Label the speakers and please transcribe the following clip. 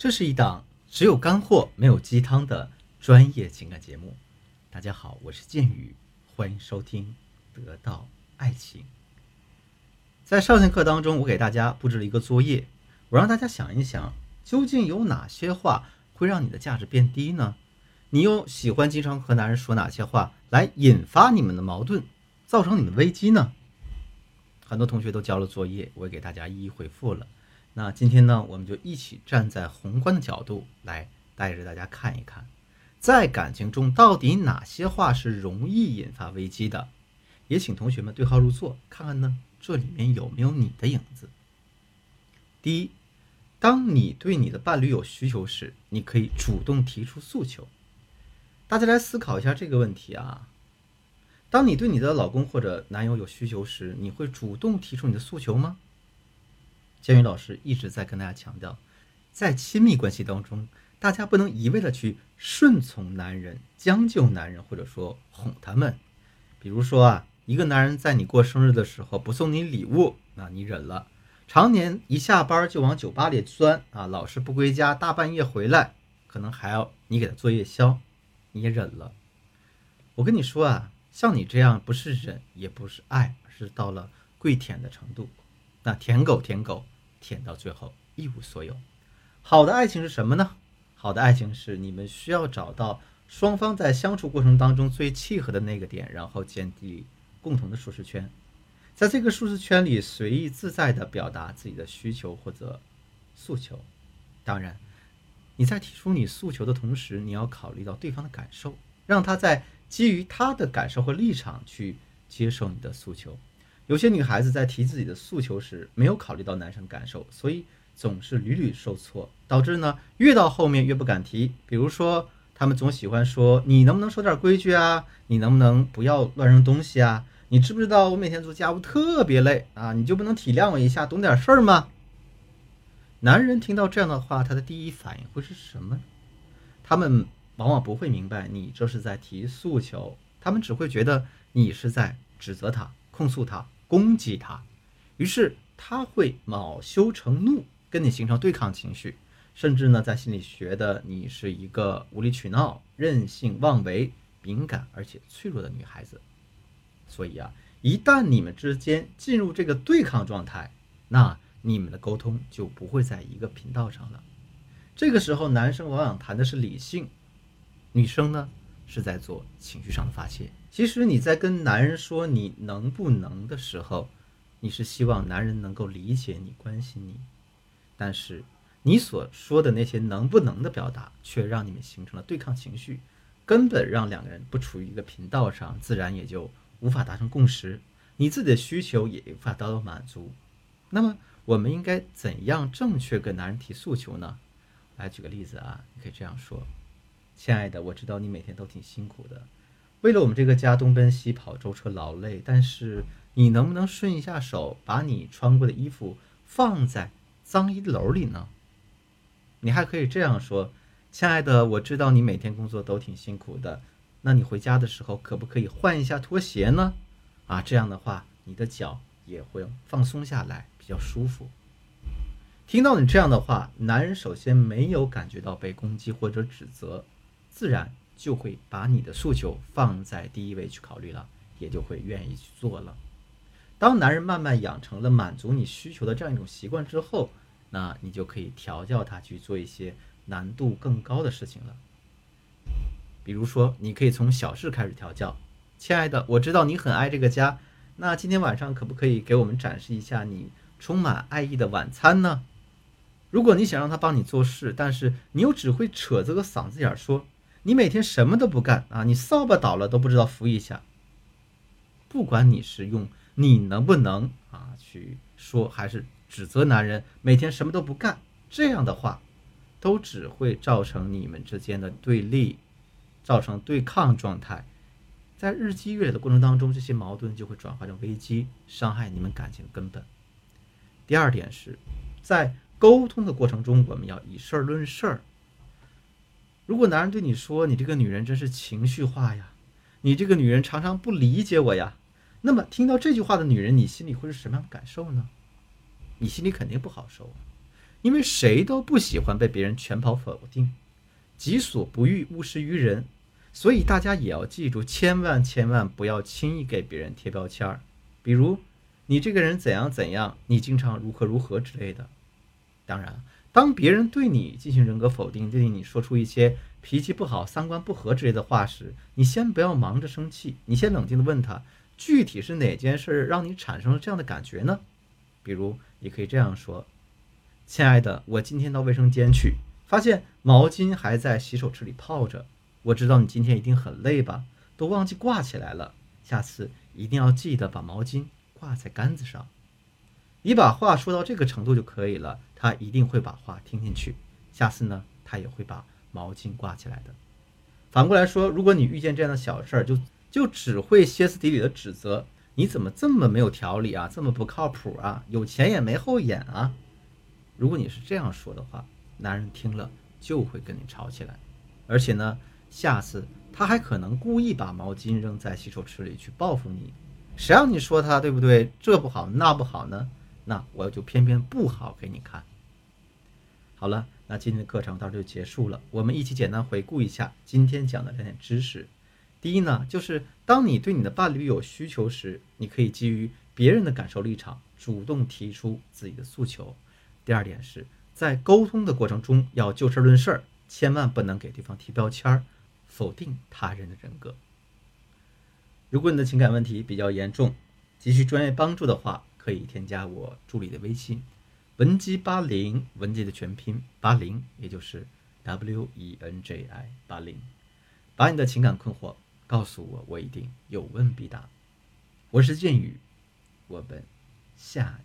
Speaker 1: 这是一档只有干货没有鸡汤的专业情感节目。大家好，我是剑宇，欢迎收听《得到爱情》。在上节课当中，我给大家布置了一个作业，我让大家想一想，究竟有哪些话会让你的价值变低呢？你又喜欢经常和男人说哪些话来引发你们的矛盾，造成你们危机呢？很多同学都交了作业，我也给大家一一回复了。那今天呢，我们就一起站在宏观的角度来带着大家看一看，在感情中到底哪些话是容易引发危机的？也请同学们对号入座，看看呢这里面有没有你的影子。第一，当你对你的伴侣有需求时，你可以主动提出诉求。大家来思考一下这个问题啊。当你对你的老公或者男友有需求时，你会主动提出你的诉求吗？建宇老师一直在跟大家强调，在亲密关系当中，大家不能一味的去顺从男人、将就男人，或者说哄他们。比如说啊，一个男人在你过生日的时候不送你礼物，那你忍了；常年一下班就往酒吧里钻啊，老是不归家，大半夜回来，可能还要你给他做夜宵，你也忍了。我跟你说啊，像你这样不是忍，也不是爱，而是到了跪舔的程度。那舔狗，舔狗。舔到最后一无所有。好的爱情是什么呢？好的爱情是你们需要找到双方在相处过程当中最契合的那个点，然后建立共同的舒适圈，在这个舒适圈里随意自在地表达自己的需求或者诉求。当然，你在提出你诉求的同时，你要考虑到对方的感受，让他在基于他的感受和立场去接受你的诉求。有些女孩子在提自己的诉求时，没有考虑到男生感受，所以总是屡屡受挫，导致呢越到后面越不敢提。比如说，他们总喜欢说：“你能不能守点规矩啊？你能不能不要乱扔东西啊？你知不知道我每天做家务特别累啊？你就不能体谅我一下，懂点事儿吗？”男人听到这样的话，他的第一反应会是什么？他们往往不会明白你这是在提诉求，他们只会觉得你是在指责他、控诉他。攻击他，于是他会恼羞成怒，跟你形成对抗情绪，甚至呢，在心里觉得你是一个无理取闹、任性妄为、敏感而且脆弱的女孩子。所以啊，一旦你们之间进入这个对抗状态，那你们的沟通就不会在一个频道上了。这个时候，男生往往谈的是理性，女生呢是在做情绪上的发泄。其实你在跟男人说你能不能的时候，你是希望男人能够理解你、关心你，但是你所说的那些能不能的表达，却让你们形成了对抗情绪，根本让两个人不处于一个频道上，自然也就无法达成共识，你自己的需求也无法得到满足。那么我们应该怎样正确跟男人提诉求呢？来举个例子啊，你可以这样说：“亲爱的，我知道你每天都挺辛苦的。”为了我们这个家东奔西跑舟车劳累，但是你能不能顺一下手，把你穿过的衣服放在脏衣篓里呢？你还可以这样说：“亲爱的，我知道你每天工作都挺辛苦的，那你回家的时候可不可以换一下拖鞋呢？啊，这样的话你的脚也会放松下来，比较舒服。”听到你这样的话，男人首先没有感觉到被攻击或者指责，自然。就会把你的诉求放在第一位去考虑了，也就会愿意去做了。当男人慢慢养成了满足你需求的这样一种习惯之后，那你就可以调教他去做一些难度更高的事情了。比如说，你可以从小事开始调教。亲爱的，我知道你很爱这个家，那今天晚上可不可以给我们展示一下你充满爱意的晚餐呢？如果你想让他帮你做事，但是你又只会扯这个嗓子眼儿说。你每天什么都不干啊！你扫把倒了都不知道扶一下。不管你是用你能不能啊去说，还是指责男人每天什么都不干，这样的话，都只会造成你们之间的对立，造成对抗状态。在日积月累的过程当中，这些矛盾就会转化成危机，伤害你们感情的根本。第二点是，在沟通的过程中，我们要以事儿论事儿。如果男人对你说：“你这个女人真是情绪化呀，你这个女人常常不理解我呀。”那么听到这句话的女人，你心里会是什么样的感受呢？你心里肯定不好受。因为谁都不喜欢被别人全盘否定，己所不欲，勿施于人。所以大家也要记住，千万千万不要轻易给别人贴标签儿，比如你这个人怎样怎样，你经常如何如何之类的。当然，当别人对你进行人格否定，对你说出一些脾气不好、三观不合之类的话时，你先不要忙着生气，你先冷静的问他，具体是哪件事让你产生了这样的感觉呢？比如，你可以这样说：“亲爱的，我今天到卫生间去，发现毛巾还在洗手池里泡着。”我知道你今天一定很累吧，都忘记挂起来了。下次一定要记得把毛巾挂在杆子上。你把话说到这个程度就可以了，他一定会把话听进去。下次呢，他也会把毛巾挂起来的。反过来说，如果你遇见这样的小事儿，就就只会歇斯底里的指责，你怎么这么没有条理啊，这么不靠谱啊，有钱也没后眼啊。如果你是这样说的话，男人听了就会跟你吵起来，而且呢。下次他还可能故意把毛巾扔在洗手池里去报复你，谁让你说他对不对？这不好那不好呢？那我就偏偏不好给你看。好了，那今天的课程到这就结束了。我们一起简单回顾一下今天讲的两点知识。第一呢，就是当你对你的伴侣有需求时，你可以基于别人的感受立场，主动提出自己的诉求。第二点是在沟通的过程中要就事论事，千万不能给对方贴标签儿。否定他人的人格。如果你的情感问题比较严重，急需专业帮助的话，可以添加我助理的微信“文姬八零”，文姬的全拼八零，也就是 W E N J I 八零，把你的情感困惑告诉我，我一定有问必答。我是剑宇，我们下。